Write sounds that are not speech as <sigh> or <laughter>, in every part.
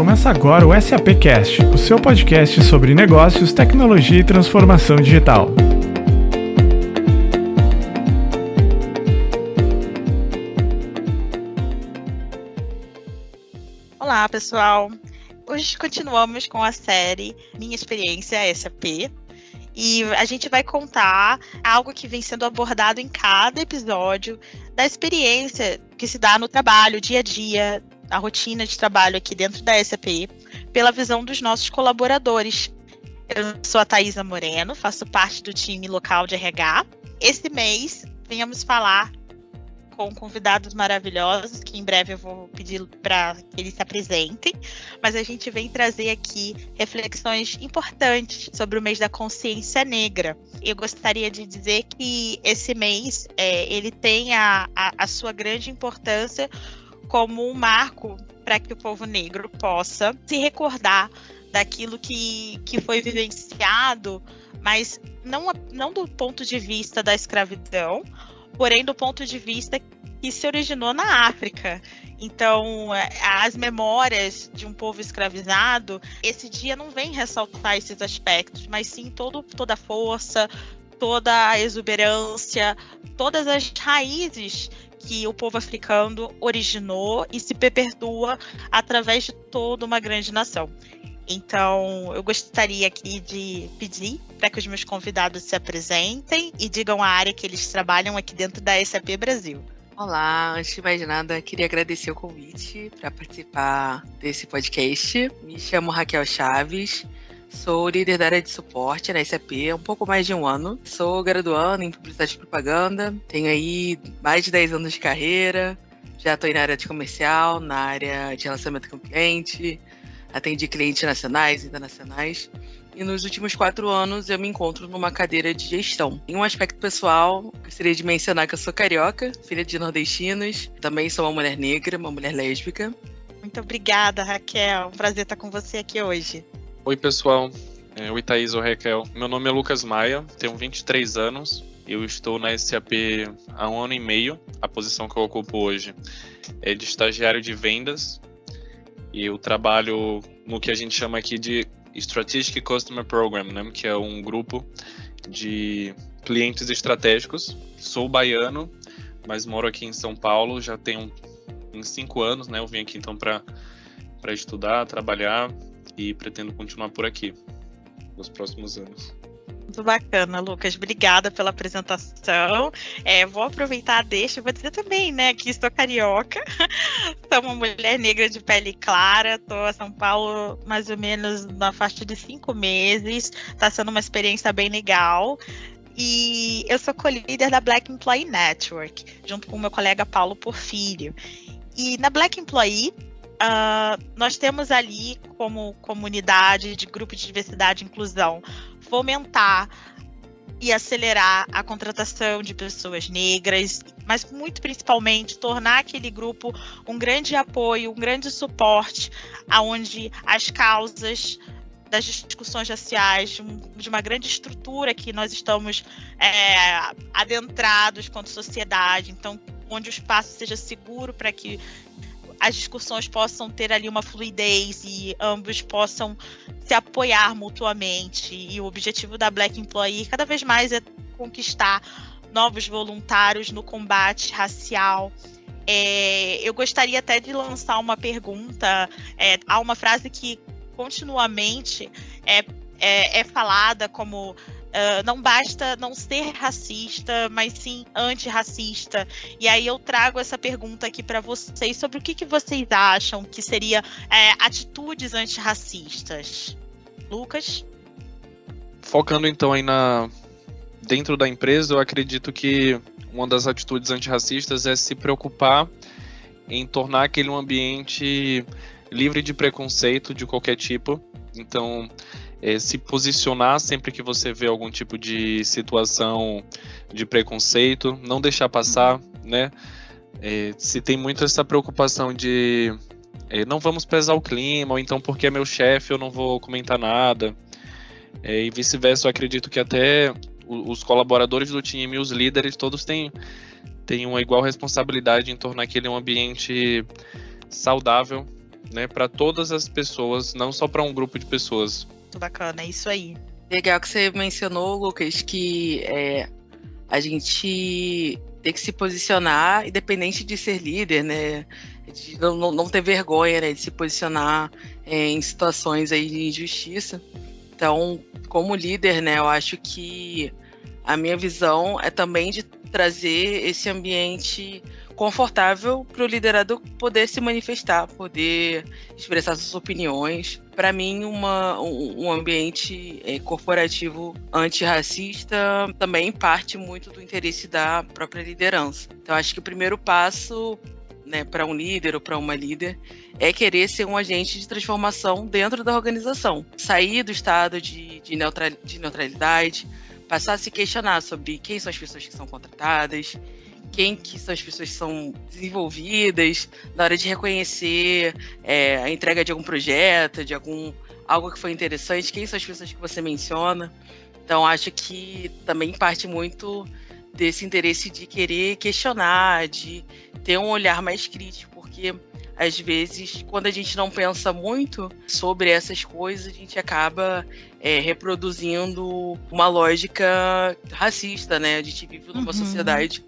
Começa agora o SAP Cast, o seu podcast sobre negócios, tecnologia e transformação digital. Olá, pessoal. Hoje continuamos com a série Minha Experiência SAP. E a gente vai contar algo que vem sendo abordado em cada episódio da experiência que se dá no trabalho, dia a dia, a rotina de trabalho aqui dentro da SAP, pela visão dos nossos colaboradores. Eu sou a Thaisa Moreno, faço parte do time local de RH. Esse mês, venhamos falar com convidados maravilhosos, que em breve eu vou pedir para que eles se apresentem, mas a gente vem trazer aqui reflexões importantes sobre o mês da consciência negra. Eu gostaria de dizer que esse mês é, ele tem a, a, a sua grande importância como um marco para que o povo negro possa se recordar daquilo que, que foi vivenciado, mas não, não do ponto de vista da escravidão, porém do ponto de vista que se originou na África. Então, é, as memórias de um povo escravizado, esse dia não vem ressaltar esses aspectos, mas sim todo, toda a força, toda a exuberância, todas as raízes que o povo africano originou e se perpetua através de toda uma grande nação. Então, eu gostaria aqui de pedir para que os meus convidados se apresentem e digam a área que eles trabalham aqui dentro da SAP Brasil. Olá, antes de mais nada, queria agradecer o convite para participar desse podcast. Me chamo Raquel Chaves, sou líder da área de suporte na SAP há um pouco mais de um ano. Sou graduando em publicidade e propaganda, tenho aí mais de 10 anos de carreira, já estou na área de comercial, na área de relacionamento com cliente, atendi clientes nacionais e internacionais. E nos últimos quatro anos eu me encontro numa cadeira de gestão. Em um aspecto pessoal, gostaria de mencionar que eu sou carioca, filha de nordestinos, também sou uma mulher negra, uma mulher lésbica. Muito obrigada, Raquel. Um prazer estar com você aqui hoje. Oi, pessoal. É, oi, Thaís ou Raquel. Meu nome é Lucas Maia, tenho 23 anos. Eu estou na SAP há um ano e meio. A posição que eu ocupo hoje é de estagiário de vendas e eu trabalho no que a gente chama aqui de Strategic Customer Program, né, que é um grupo de clientes estratégicos. Sou baiano, mas moro aqui em São Paulo já tenho uns cinco anos, né? Eu vim aqui então para estudar, trabalhar e pretendo continuar por aqui nos próximos anos. Muito bacana, Lucas. Obrigada pela apresentação. É, vou aproveitar deixa, vou dizer também, né, que estou carioca, <laughs> sou uma mulher negra de pele clara, estou a São Paulo mais ou menos na faixa de cinco meses. Está sendo uma experiência bem legal. E eu sou co-líder da Black Employee Network, junto com o meu colega Paulo Porfírio. E na Black Employee, Uh, nós temos ali como comunidade de grupo de diversidade e inclusão fomentar e acelerar a contratação de pessoas negras, mas muito principalmente tornar aquele grupo um grande apoio, um grande suporte, aonde as causas das discussões raciais, de uma grande estrutura que nós estamos é, adentrados quanto sociedade, então onde o espaço seja seguro para que as discussões possam ter ali uma fluidez e ambos possam se apoiar mutuamente. E o objetivo da Black Employee cada vez mais é conquistar novos voluntários no combate racial. É, eu gostaria até de lançar uma pergunta. É, há uma frase que continuamente é, é, é falada como Uh, não basta não ser racista, mas sim antirracista. E aí eu trago essa pergunta aqui para vocês sobre o que, que vocês acham que seria é, atitudes antirracistas. Lucas? Focando então aí na dentro da empresa, eu acredito que uma das atitudes antirracistas é se preocupar em tornar aquele um ambiente livre de preconceito de qualquer tipo. Então, é, se posicionar sempre que você vê algum tipo de situação de preconceito, não deixar passar, né? É, se tem muito essa preocupação de é, não vamos pesar o clima, ou então porque é meu chefe eu não vou comentar nada, é, e vice-versa. Eu acredito que até os colaboradores do time e os líderes todos têm, têm uma igual responsabilidade em tornar aquele um ambiente saudável né, para todas as pessoas, não só para um grupo de pessoas. Muito bacana, é isso aí. Legal que você mencionou, Lucas, que é, a gente tem que se posicionar, independente de ser líder, né? De não, não ter vergonha né, de se posicionar é, em situações aí de injustiça. Então, como líder, né, eu acho que a minha visão é também de trazer esse ambiente confortável para o liderado poder se manifestar, poder expressar suas opiniões. Para mim, uma, um, ambiente é, corporativo antirracista também parte muito do interesse da própria liderança. Então, acho que o primeiro passo né, para um líder ou para uma líder é querer ser um agente de transformação dentro da organização. Sair do estado de, de, neutral, de neutralidade, passar a se questionar sobre quem são as pessoas que são contratadas, quem que são as pessoas que são desenvolvidas, na hora de reconhecer é, a entrega de algum projeto, de algum algo que foi interessante, quem são as pessoas que você menciona. Então acho que também parte muito desse interesse de querer questionar, de ter um olhar mais crítico, porque às vezes, quando a gente não pensa muito sobre essas coisas, a gente acaba é, reproduzindo uma lógica racista, né? A gente vive numa uhum. sociedade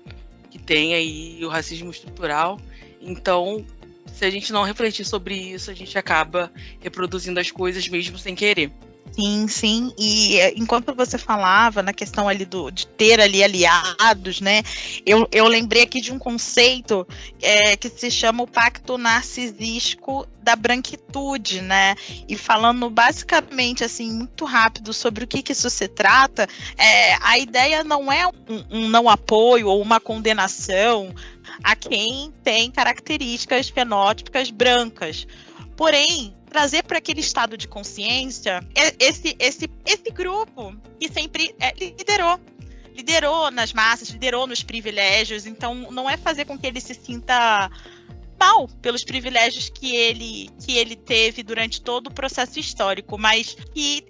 tem aí o racismo estrutural. Então, se a gente não refletir sobre isso, a gente acaba reproduzindo as coisas mesmo sem querer. Sim, sim. E eh, enquanto você falava na questão ali do, de ter ali aliados, né? Eu, eu lembrei aqui de um conceito é, que se chama o pacto narcisístico da branquitude, né? E falando basicamente assim muito rápido sobre o que, que isso se trata, é, a ideia não é um, um não apoio ou uma condenação a quem tem características fenótipicas brancas. Porém, trazer para aquele estado de consciência esse, esse, esse grupo que sempre é, liderou. Liderou nas massas, liderou nos privilégios, então não é fazer com que ele se sinta mal pelos privilégios que ele, que ele teve durante todo o processo histórico, mas que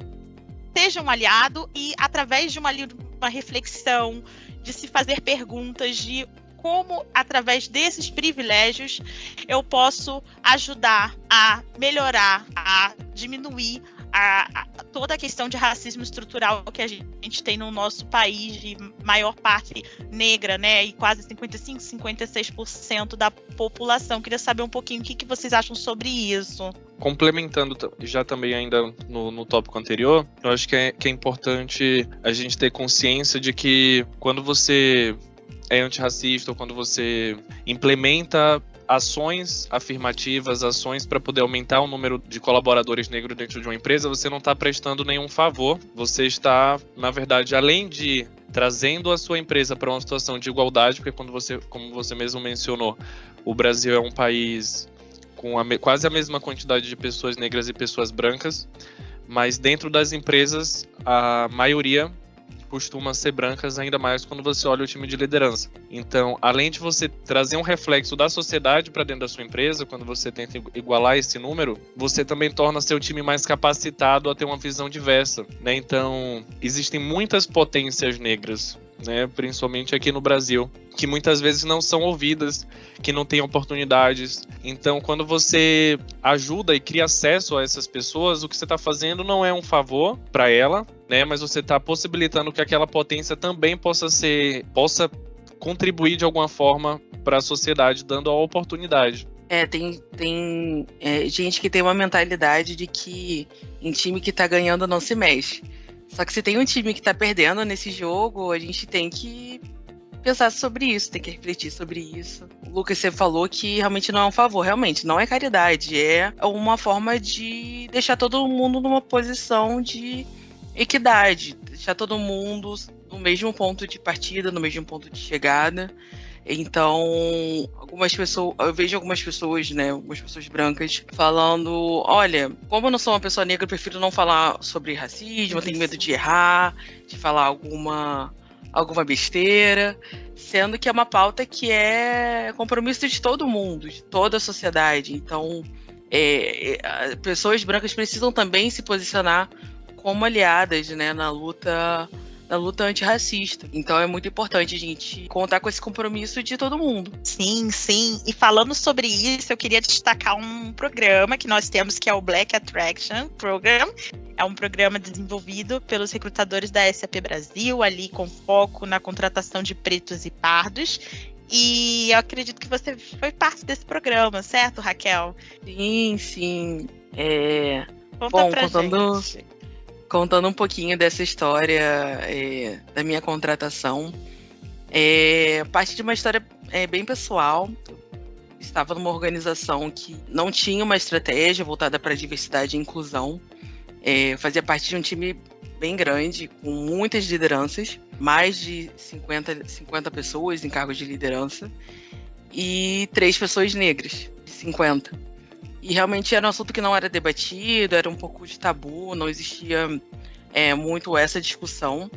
seja um aliado e através de uma, uma reflexão, de se fazer perguntas, de como, através desses privilégios, eu posso ajudar a melhorar, a diminuir a, a, toda a questão de racismo estrutural que a gente tem no nosso país, de maior parte negra, né? E quase 55, 56% da população. Queria saber um pouquinho o que, que vocês acham sobre isso. Complementando já também ainda no, no tópico anterior, eu acho que é, que é importante a gente ter consciência de que quando você é antirracista ou quando você implementa ações afirmativas, ações para poder aumentar o número de colaboradores negros dentro de uma empresa, você não está prestando nenhum favor. Você está, na verdade, além de trazendo a sua empresa para uma situação de igualdade, porque quando você, como você mesmo mencionou, o Brasil é um país com a, quase a mesma quantidade de pessoas negras e pessoas brancas, mas dentro das empresas a maioria costumam ser brancas, ainda mais quando você olha o time de liderança. Então, além de você trazer um reflexo da sociedade para dentro da sua empresa, quando você tenta igualar esse número, você também torna seu time mais capacitado a ter uma visão diversa. Né? Então, existem muitas potências negras né, principalmente aqui no Brasil, que muitas vezes não são ouvidas, que não têm oportunidades. Então, quando você ajuda e cria acesso a essas pessoas, o que você está fazendo não é um favor para ela, né, mas você está possibilitando que aquela potência também possa ser, possa contribuir de alguma forma para a sociedade, dando a oportunidade. É, tem, tem é, gente que tem uma mentalidade de que em time que tá ganhando não se mexe. Só que se tem um time que tá perdendo nesse jogo, a gente tem que pensar sobre isso, tem que refletir sobre isso. O Lucas, você falou que realmente não é um favor, realmente, não é caridade, é uma forma de deixar todo mundo numa posição de equidade, deixar todo mundo no mesmo ponto de partida, no mesmo ponto de chegada. Então, algumas pessoas, eu vejo algumas pessoas, né, algumas pessoas brancas falando, olha, como eu não sou uma pessoa negra, eu prefiro não falar sobre racismo, eu tenho medo de errar, de falar alguma alguma besteira, sendo que é uma pauta que é compromisso de todo mundo, de toda a sociedade. Então, é, é, pessoas brancas precisam também se posicionar como aliadas, né, na luta da luta antirracista. Então é muito importante a gente contar com esse compromisso de todo mundo. Sim, sim. E falando sobre isso, eu queria destacar um programa que nós temos que é o Black Attraction Program. É um programa desenvolvido pelos recrutadores da SAP Brasil, ali com foco na contratação de pretos e pardos. E eu acredito que você foi parte desse programa, certo, Raquel? Sim, sim. É... Conta Bom, contando- gente. Contando um pouquinho dessa história é, da minha contratação. É, parte de uma história é, bem pessoal. Estava numa organização que não tinha uma estratégia voltada para diversidade e inclusão. É, fazia parte de um time bem grande, com muitas lideranças, mais de 50, 50 pessoas em cargos de liderança, e três pessoas negras, de 50. E realmente era um assunto que não era debatido, era um pouco de tabu, não existia é, muito essa discussão.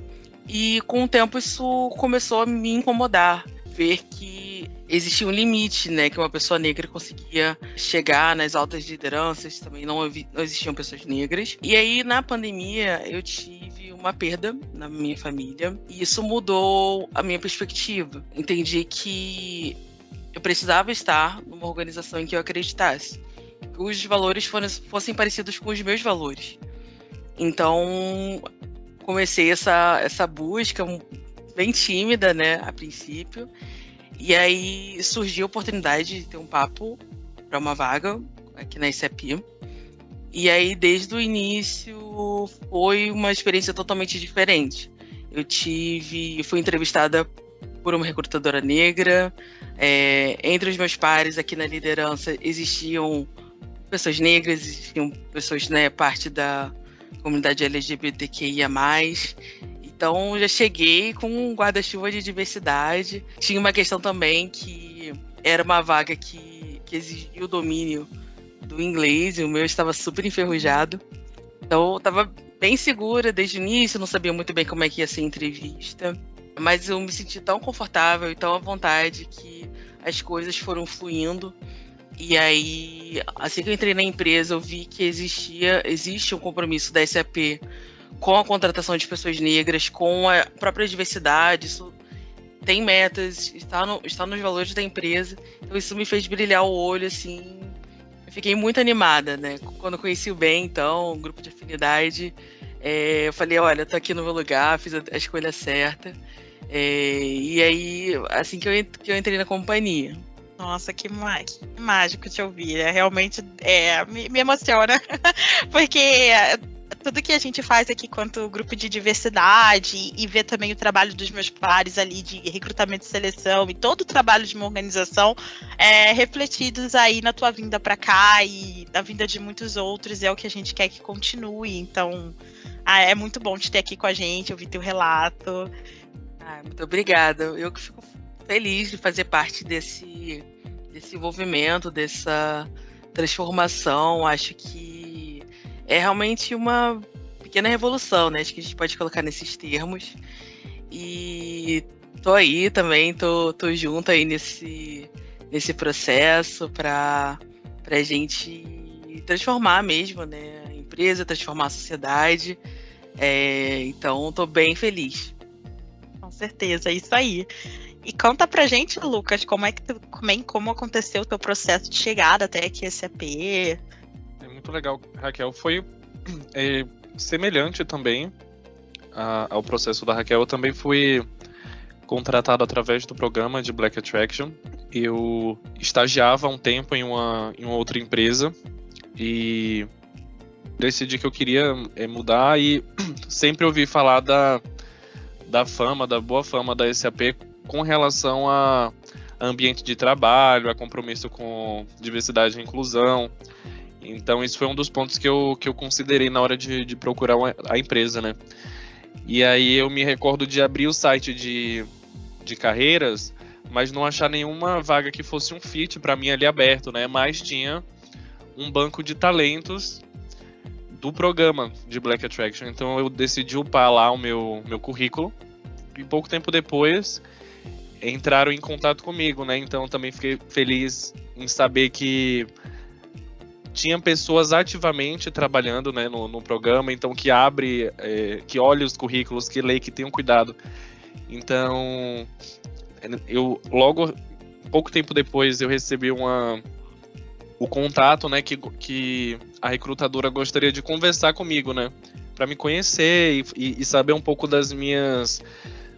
E com o tempo isso começou a me incomodar, ver que existia um limite, né, que uma pessoa negra conseguia chegar nas altas lideranças, também não, não existiam pessoas negras. E aí na pandemia eu tive uma perda na minha família e isso mudou a minha perspectiva. Entendi que eu precisava estar numa organização em que eu acreditasse os valores fossem parecidos com os meus valores. Então, comecei essa, essa busca bem tímida, né, a princípio. E aí surgiu a oportunidade de ter um papo para uma vaga aqui na ICEP. E aí, desde o início, foi uma experiência totalmente diferente. Eu tive, fui entrevistada por uma recrutadora negra. é, entre os meus pares aqui na liderança existiam pessoas negras, existiam pessoas, né, parte da comunidade LGBTQIA+. Então já cheguei com um guarda-chuva de diversidade. Tinha uma questão também que era uma vaga que, que exigia o domínio do inglês, e o meu estava super enferrujado. Então eu estava bem segura desde o início, não sabia muito bem como é que ia ser a entrevista. Mas eu me senti tão confortável e tão à vontade que as coisas foram fluindo. E aí, assim que eu entrei na empresa, eu vi que existia, existe um compromisso da SAP com a contratação de pessoas negras, com a própria diversidade. Isso tem metas, está, no, está nos valores da empresa. Então isso me fez brilhar o olho, assim. Eu fiquei muito animada, né? Quando conheci o bem, então, um grupo de afinidade, é, eu falei, olha, tô aqui no meu lugar, fiz a, a escolha certa. É, e aí, assim que eu, que eu entrei na companhia. Nossa, que, má- que mágico te ouvir. É, realmente é, me, me emociona. <laughs> Porque é, tudo que a gente faz aqui quanto grupo de diversidade e ver também o trabalho dos meus pares ali de recrutamento e seleção e todo o trabalho de uma organização é, refletidos aí na tua vinda para cá e na vinda de muitos outros é o que a gente quer que continue. Então, ah, é muito bom te ter aqui com a gente, ouvir teu relato. Ah, muito obrigada. Eu que fico feliz de fazer parte desse, desse envolvimento, dessa transformação. Acho que é realmente uma pequena revolução, né? Acho que a gente pode colocar nesses termos. E tô aí também, tô, tô junto aí nesse, nesse processo para a gente transformar mesmo, né? A empresa, transformar a sociedade. É, então, tô bem feliz. Com certeza, é isso aí. E conta pra gente, Lucas, como é que tu, como, é- como aconteceu o teu processo de chegada até aqui esse AP? É muito legal, Raquel. Foi <clears throat> é, semelhante também a- ao processo da Raquel. Eu também fui contratado através do programa de Black Attraction. Eu estagiava um tempo em uma, em uma outra empresa e decidi que eu queria é, mudar e <clears throat> sempre ouvi falar da, da fama, da boa fama da SAP com relação a ambiente de trabalho, a compromisso com diversidade e inclusão. Então, isso foi um dos pontos que eu, que eu considerei na hora de, de procurar uma- a empresa, né? E aí eu me recordo de abrir o site de, de carreiras, mas não achar nenhuma vaga que fosse um fit para mim ali aberto, né? Mas tinha um banco de talentos do programa de Black Attraction. Então eu decidi upar lá o meu, meu currículo. E pouco tempo depois entraram em contato comigo, né? Então também fiquei feliz em saber que tinha pessoas ativamente trabalhando né, no, no programa, então que abre, é, que olha os currículos, que lê, que tem um cuidado. Então, eu logo, pouco tempo depois, eu recebi uma, o contato, né, que, que a recrutadora gostaria de conversar comigo, né, para me conhecer e, e, saber um pouco das minhas,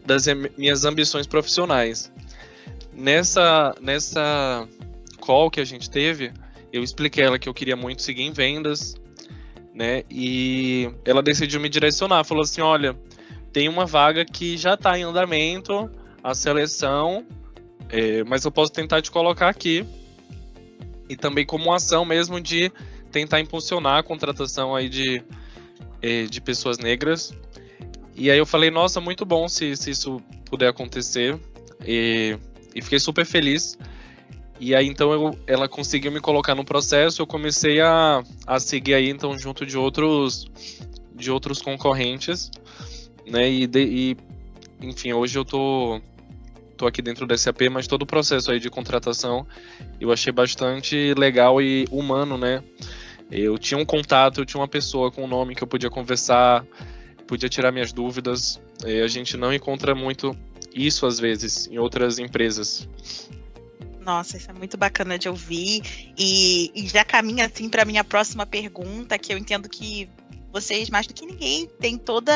das minhas ambições profissionais. Nessa, nessa call que a gente teve, eu expliquei ela que eu queria muito seguir em vendas, né? E ela decidiu me direcionar, falou assim: olha, tem uma vaga que já está em andamento, a seleção, é, mas eu posso tentar te colocar aqui. E também como ação mesmo de tentar impulsionar a contratação aí de, é, de pessoas negras. E aí eu falei, nossa, muito bom se, se isso puder acontecer. E, e fiquei super feliz. E aí então eu, ela conseguiu me colocar no processo, eu comecei a, a seguir aí então junto de outros de outros concorrentes, né? E, de, e enfim, hoje eu tô tô aqui dentro da SAP, mas todo o processo aí de contratação eu achei bastante legal e humano, né? Eu tinha um contato, eu tinha uma pessoa com um nome que eu podia conversar, podia tirar minhas dúvidas. E a gente não encontra muito isso às vezes em outras empresas. Nossa, isso é muito bacana de ouvir. E, e já caminha assim para minha próxima pergunta, que eu entendo que vocês, mais do que ninguém, têm toda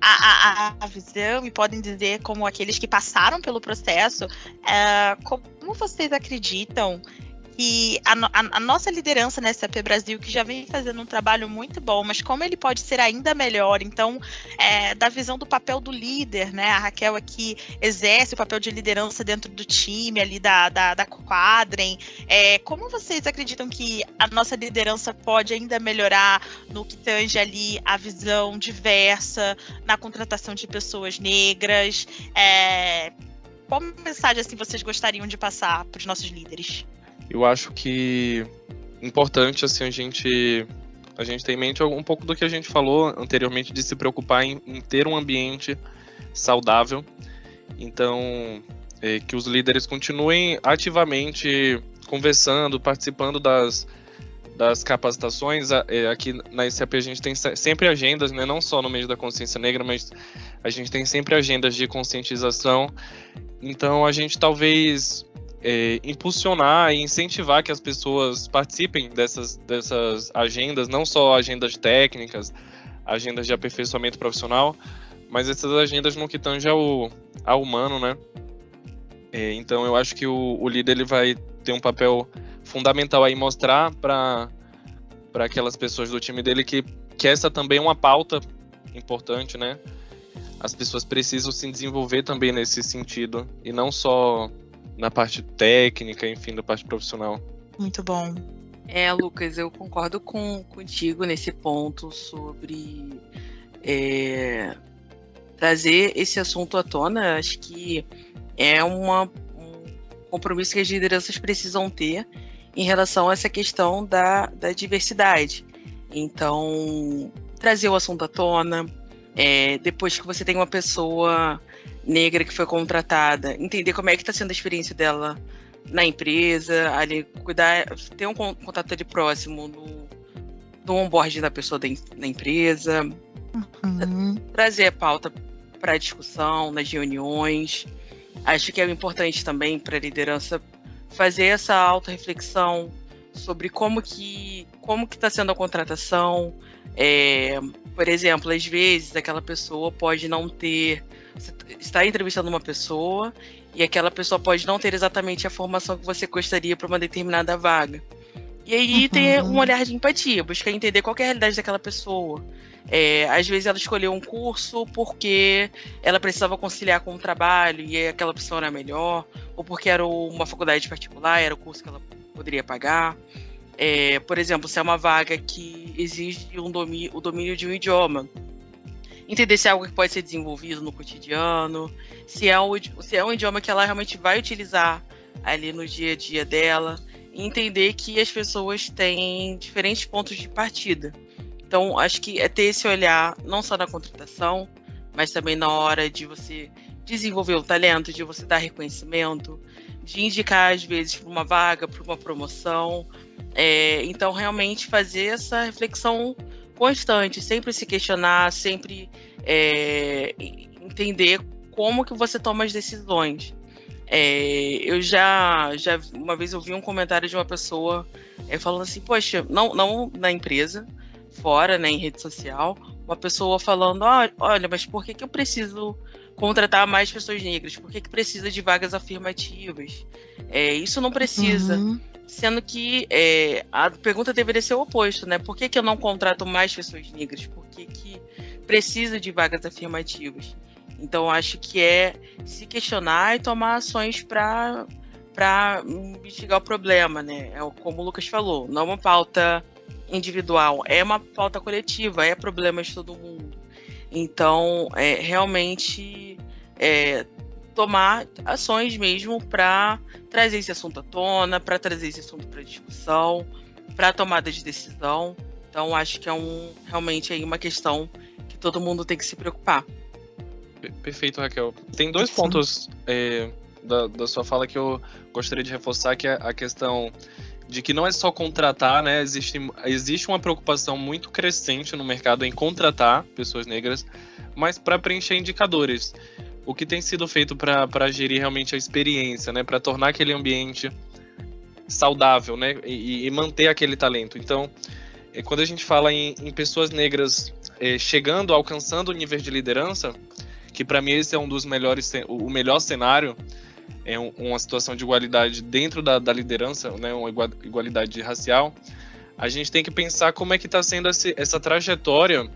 a, a, a visão e podem dizer, como aqueles que passaram pelo processo, é, como vocês acreditam que a, a, a, nossa liderança na SAP Brasil, que já vem fazendo um trabalho muito bom, mas como ele pode ser ainda melhor, então, é, da visão do papel do líder, né? A Raquel aqui exerce o papel de liderança dentro do time ali da, da, da Quadrem. É, como vocês acreditam que a nossa liderança pode ainda melhorar no que tange ali a visão diversa, na contratação de pessoas negras? É, qual mensagem assim vocês gostariam de passar para os nossos líderes? Eu acho que importante assim a gente a gente tem em mente um pouco do que a gente falou anteriormente de se preocupar em, em ter um ambiente saudável. Então, é, que os líderes continuem ativamente conversando, participando das, das capacitações. É, aqui na ICP a gente tem sempre agendas, né, não só no meio da consciência negra, mas a gente tem sempre agendas de conscientização. Então, a gente talvez é, impulsionar e incentivar que as pessoas participem dessas, dessas agendas, não só agendas técnicas, agendas de aperfeiçoamento profissional, mas essas agendas no que tange ao, ao humano, né? É, então eu acho que o, o, líder ele vai ter um papel fundamental aí mostrar para para aquelas pessoas do time dele que, que essa também é uma pauta importante, né? As pessoas precisam se desenvolver também nesse sentido e não só na parte técnica, enfim, da parte profissional. Muito bom. É, Lucas, eu concordo com, contigo nesse ponto sobre é, trazer esse assunto à tona. Acho que é uma, um compromisso que as lideranças precisam ter em relação a essa questão da, da diversidade. Então, trazer o assunto à tona, é, depois que você tem uma pessoa negra que foi contratada, entender como é que está sendo a experiência dela na empresa, ali, cuidar, ter um contato ali próximo no, no onboarding da pessoa da, da empresa, uhum. trazer a pauta para discussão nas reuniões. Acho que é importante também para a liderança fazer essa auto-reflexão sobre como que como que está sendo a contratação. É, por exemplo, às vezes aquela pessoa pode não ter você está entrevistando uma pessoa e aquela pessoa pode não ter exatamente a formação que você gostaria para uma determinada vaga. E aí uhum. tem um olhar de empatia, buscar entender qual é a realidade daquela pessoa. É, às vezes ela escolheu um curso porque ela precisava conciliar com o trabalho e aquela pessoa era melhor, ou porque era uma faculdade particular, era o curso que ela poderia pagar. É, por exemplo, se é uma vaga que exige um domínio, o domínio de um idioma, entender se é algo que pode ser desenvolvido no cotidiano, se é, um, se é um idioma que ela realmente vai utilizar ali no dia a dia dela, e entender que as pessoas têm diferentes pontos de partida. Então, acho que é ter esse olhar não só na contratação, mas também na hora de você desenvolver o talento, de você dar reconhecimento, de indicar, às vezes, para uma vaga, para uma promoção. É, então, realmente fazer essa reflexão constante, sempre se questionar, sempre é, entender como que você toma as decisões. É, eu já, já uma vez ouvi um comentário de uma pessoa é, falando assim, poxa, não, não na empresa, fora, né, em rede social, uma pessoa falando, ah, olha, mas por que, que eu preciso contratar mais pessoas negras? Por que, que precisa de vagas afirmativas? É, isso não precisa. Uhum. Sendo que é, a pergunta deveria ser o oposto, né? Por que, que eu não contrato mais pessoas negras? Por que, que precisa de vagas afirmativas? Então, acho que é se questionar e tomar ações para para mitigar o problema, né? É como o Lucas falou, não é uma pauta individual, é uma pauta coletiva, é problema de todo mundo. Então, é realmente é, tomar ações mesmo para trazer esse assunto à tona, para trazer esse assunto para discussão, para tomada de decisão. Então, acho que é um realmente aí uma questão que todo mundo tem que se preocupar. Perfeito, Raquel. Tem dois pontos é, da, da sua fala que eu gostaria de reforçar, que é a questão de que não é só contratar, né? Existe, existe uma preocupação muito crescente no mercado em contratar pessoas negras, mas para preencher indicadores. O que tem sido feito para gerir realmente a experiência, né? Para tornar aquele ambiente saudável, né? E, e, manter aquele talento. Então, é, quando a gente fala em, em pessoas negras é, chegando, alcançando o nível de liderança, que para mim esse é um dos melhores, o melhor cenário, é uma situação de igualdade dentro da, da liderança, né, uma igualdade racial, a gente tem que pensar como é que está sendo essa trajetória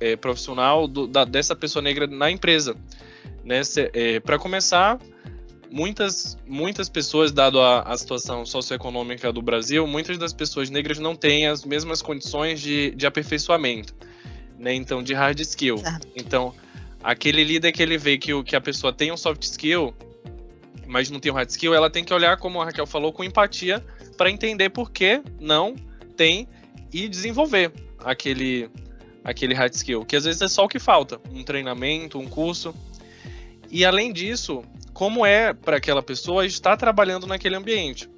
é, profissional do, da, dessa pessoa negra na empresa. Né? É, Para começar, muitas, muitas pessoas, dado a, a, situação socioeconômica do Brasil, muitas das pessoas negras não têm as mesmas condições de, de aperfeiçoamento, né? então de hard skill. Então, aquele líder que ele vê que, que a pessoa tem um soft skill, mas não tem um hard skill, ela tem que olhar, como a Raquel falou, com empatia para entender por que não tem e desenvolver aquele, aquele hard skill, que às vezes é só o que falta, um treinamento, um curso. E além disso, como é para aquela pessoa estar trabalhando naquele ambiente.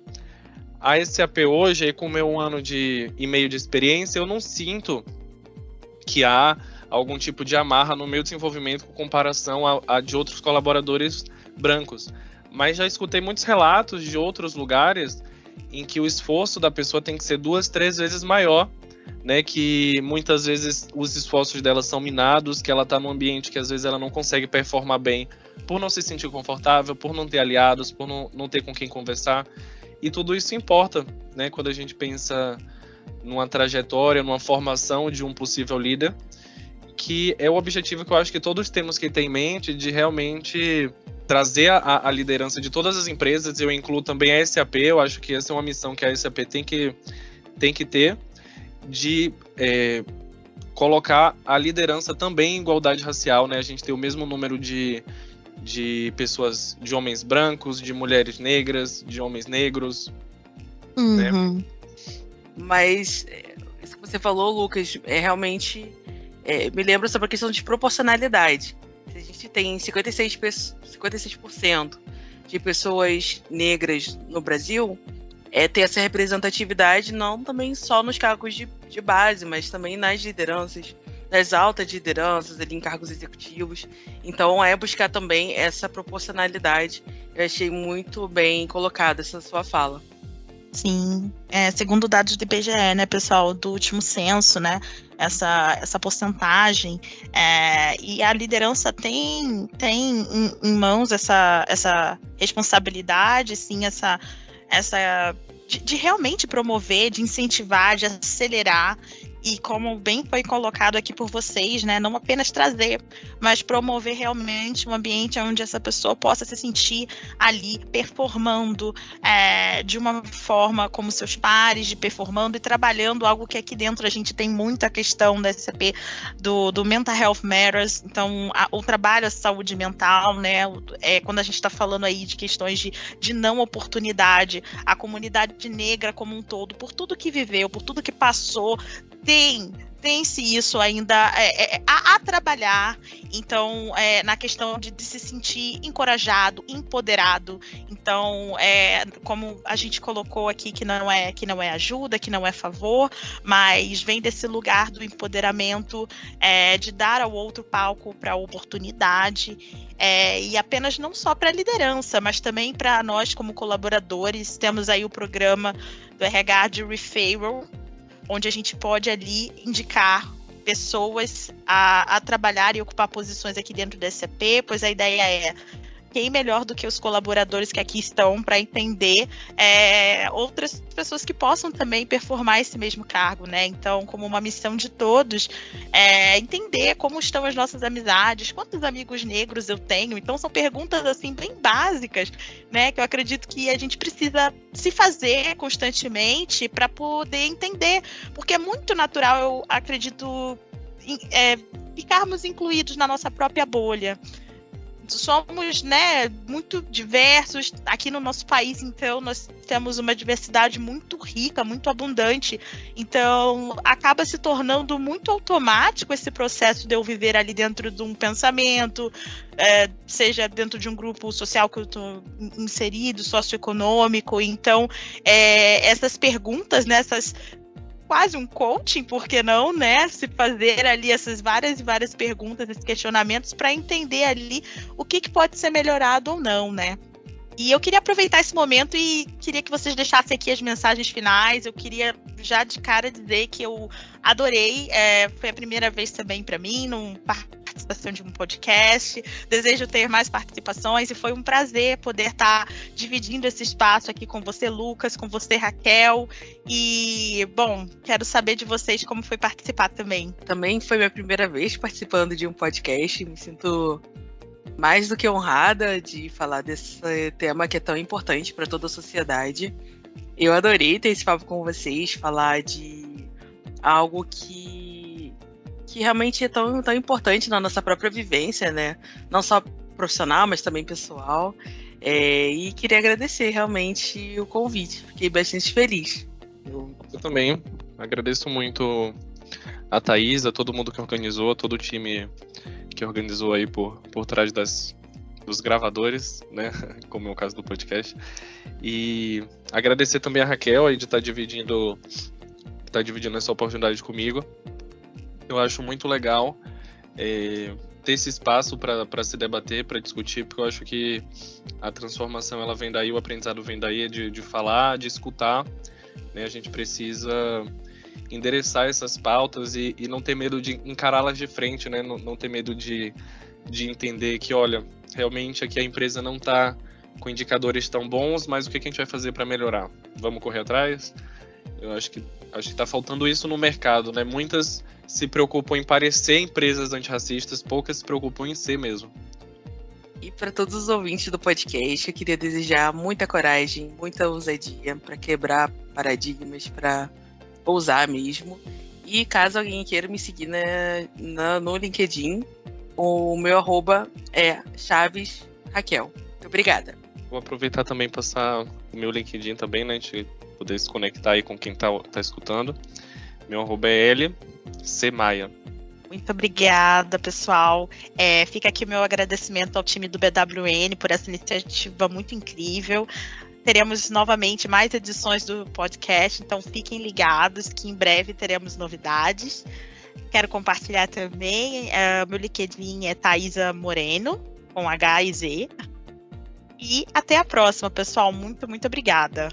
A SAP hoje, com o meu ano de e meio de experiência, eu não sinto que há algum tipo de amarra no meu desenvolvimento com comparação a, a de outros colaboradores brancos. Mas já escutei muitos relatos de outros lugares em que o esforço da pessoa tem que ser duas, três vezes maior, né? Que muitas vezes os esforços dela são minados, que ela está num ambiente que às vezes ela não consegue performar bem por não se sentir confortável, por não ter aliados, por não, não ter com quem conversar. E tudo isso importa, né? Quando a gente pensa numa trajetória, numa formação de um possível líder que é o objetivo que eu acho que todos temos que ter em mente de realmente trazer a, a, liderança de todas as empresas. Eu incluo também a SAP. Eu acho que essa é uma missão que a SAP tem que, tem que ter de é, colocar a liderança também em igualdade racial, né? A gente tem o mesmo número de, de pessoas, de homens brancos, de mulheres negras, de homens negros. Né? Uhum. Né? Mas é, isso que você falou, Lucas, é realmente é, me lembra sobre a questão de proporcionalidade. Se a gente tem 56%, 56 de pessoas negras no Brasil, é ter essa representatividade não também só nos cargos de, de base, mas também nas lideranças, nas altas lideranças, ali em cargos executivos. Então é buscar também essa proporcionalidade. Eu achei muito bem colocada essa sua fala. Sim, é, segundo dados do IBGE, né, pessoal, do último censo, né, essa, essa porcentagem, é, e a liderança tem, tem em, em, mãos essa, essa responsabilidade, sim, essa, essa de, de realmente promover, de incentivar, de acelerar e como bem foi colocado aqui por vocês, né, não apenas trazer, mas promover realmente um ambiente onde essa pessoa possa se sentir ali performando é, de uma forma como seus pares, de performando e trabalhando algo que aqui dentro a gente tem muita questão da SCP do, do Mental Health Matters, então a, o trabalho a saúde mental, né, é, quando a gente está falando aí de questões de, de não oportunidade, a comunidade negra como um todo, por tudo que viveu, por tudo que passou, tem tem-se isso ainda é, é, a, a, trabalhar, então, é, na questão de, de, se sentir encorajado, empoderado. Então, é, como a gente colocou aqui, que não é que não é ajuda, que não é favor, mas vem desse lugar do empoderamento, é, de dar ao outro palco para a oportunidade. É, e apenas não só para a liderança, mas também para nós como colaboradores. Temos aí o programa do RH de Referral, onde a gente pode ali indicar pessoas a, a trabalhar e ocupar posições aqui dentro da SAP, pois a ideia é quem melhor do que os colaboradores que aqui estão para entender é, outras pessoas que possam também performar esse mesmo cargo, né? Então, como uma missão de todos, é, entender como estão as nossas amizades, quantos amigos negros eu tenho. Então, são perguntas assim bem básicas, né? Que eu acredito que a gente precisa se fazer constantemente para poder entender, porque é muito natural, eu acredito, é, ficarmos incluídos na nossa própria bolha somos, né, muito diversos. Aqui no nosso país, então, nós temos uma diversidade muito rica, muito abundante. Então, acaba se tornando muito automático esse processo de eu viver ali dentro de um pensamento, é, seja dentro de um grupo social que eu estou inserido, socioeconômico. Então, é, essas perguntas, né, essas quase um coaching, por que não, né? Se fazer ali essas várias e várias perguntas, esses questionamentos, para entender ali o que, que pode ser melhorado ou não, né? E eu queria aproveitar esse momento e queria que vocês deixassem aqui as mensagens finais. Eu queria já de cara dizer que eu adorei. É, foi a primeira vez também para mim, num participação de um podcast. Desejo ter mais participações e foi um prazer poder estar tá dividindo esse espaço aqui com você, Lucas, com você, Raquel. E, bom, quero saber de vocês como foi participar também. Também foi minha primeira vez participando de um podcast. Me sinto mais do que honrada de falar desse tema que é tão importante para toda a sociedade. Eu adorei ter esse papo com vocês, falar de algo que que realmente é tão, tão importante na nossa própria vivência, né? Não só profissional, mas também pessoal. É, e queria agradecer realmente o convite. Fiquei bastante feliz. Eu, também agradeço muito a Thaís, a todo mundo que organizou, a todo o time que organizou aí por, por trás das, dos gravadores, né? <laughs> Como é o caso do podcast. E agradecer também a Raquel aí de estar tá dividindo, tá dividindo essa oportunidade comigo. Eu acho muito legal é, ter esse espaço para se debater, para discutir, porque eu acho que a transformação ela vem daí, o aprendizado vem daí de, de falar, de escutar. Né? A gente precisa endereçar essas pautas e, e não ter medo de encará-las de frente, né? Não, não, ter medo de, de entender que, olha, realmente aqui a empresa não está com indicadores tão bons, mas o que, a gente vai fazer para melhorar? Vamos correr atrás? Eu acho que acho que está faltando isso no mercado, né? Muitas se preocupam em parecer empresas antirracistas, poucas se preocupam em ser mesmo. E para todos os ouvintes do podcast, eu queria desejar muita coragem, muita ousadia para quebrar paradigmas, para ousar mesmo. E caso alguém queira me seguir na, na, no LinkedIn, o meu arroba é Chaves Raquel. Muito obrigada. Vou aproveitar também passar o meu LinkedIn também, né? A gente poder se conectar aí com quem está tá escutando. Meu arroba é L C. Maia. Muito obrigada, pessoal. É, fica aqui meu agradecimento ao time do BWN por essa iniciativa muito incrível. Teremos novamente mais edições do podcast, então fiquem ligados que em breve teremos novidades. Quero compartilhar também, uh, meu LinkedIn é Thaisa Moreno, com H e Z. E até a próxima, pessoal. Muito, muito obrigada.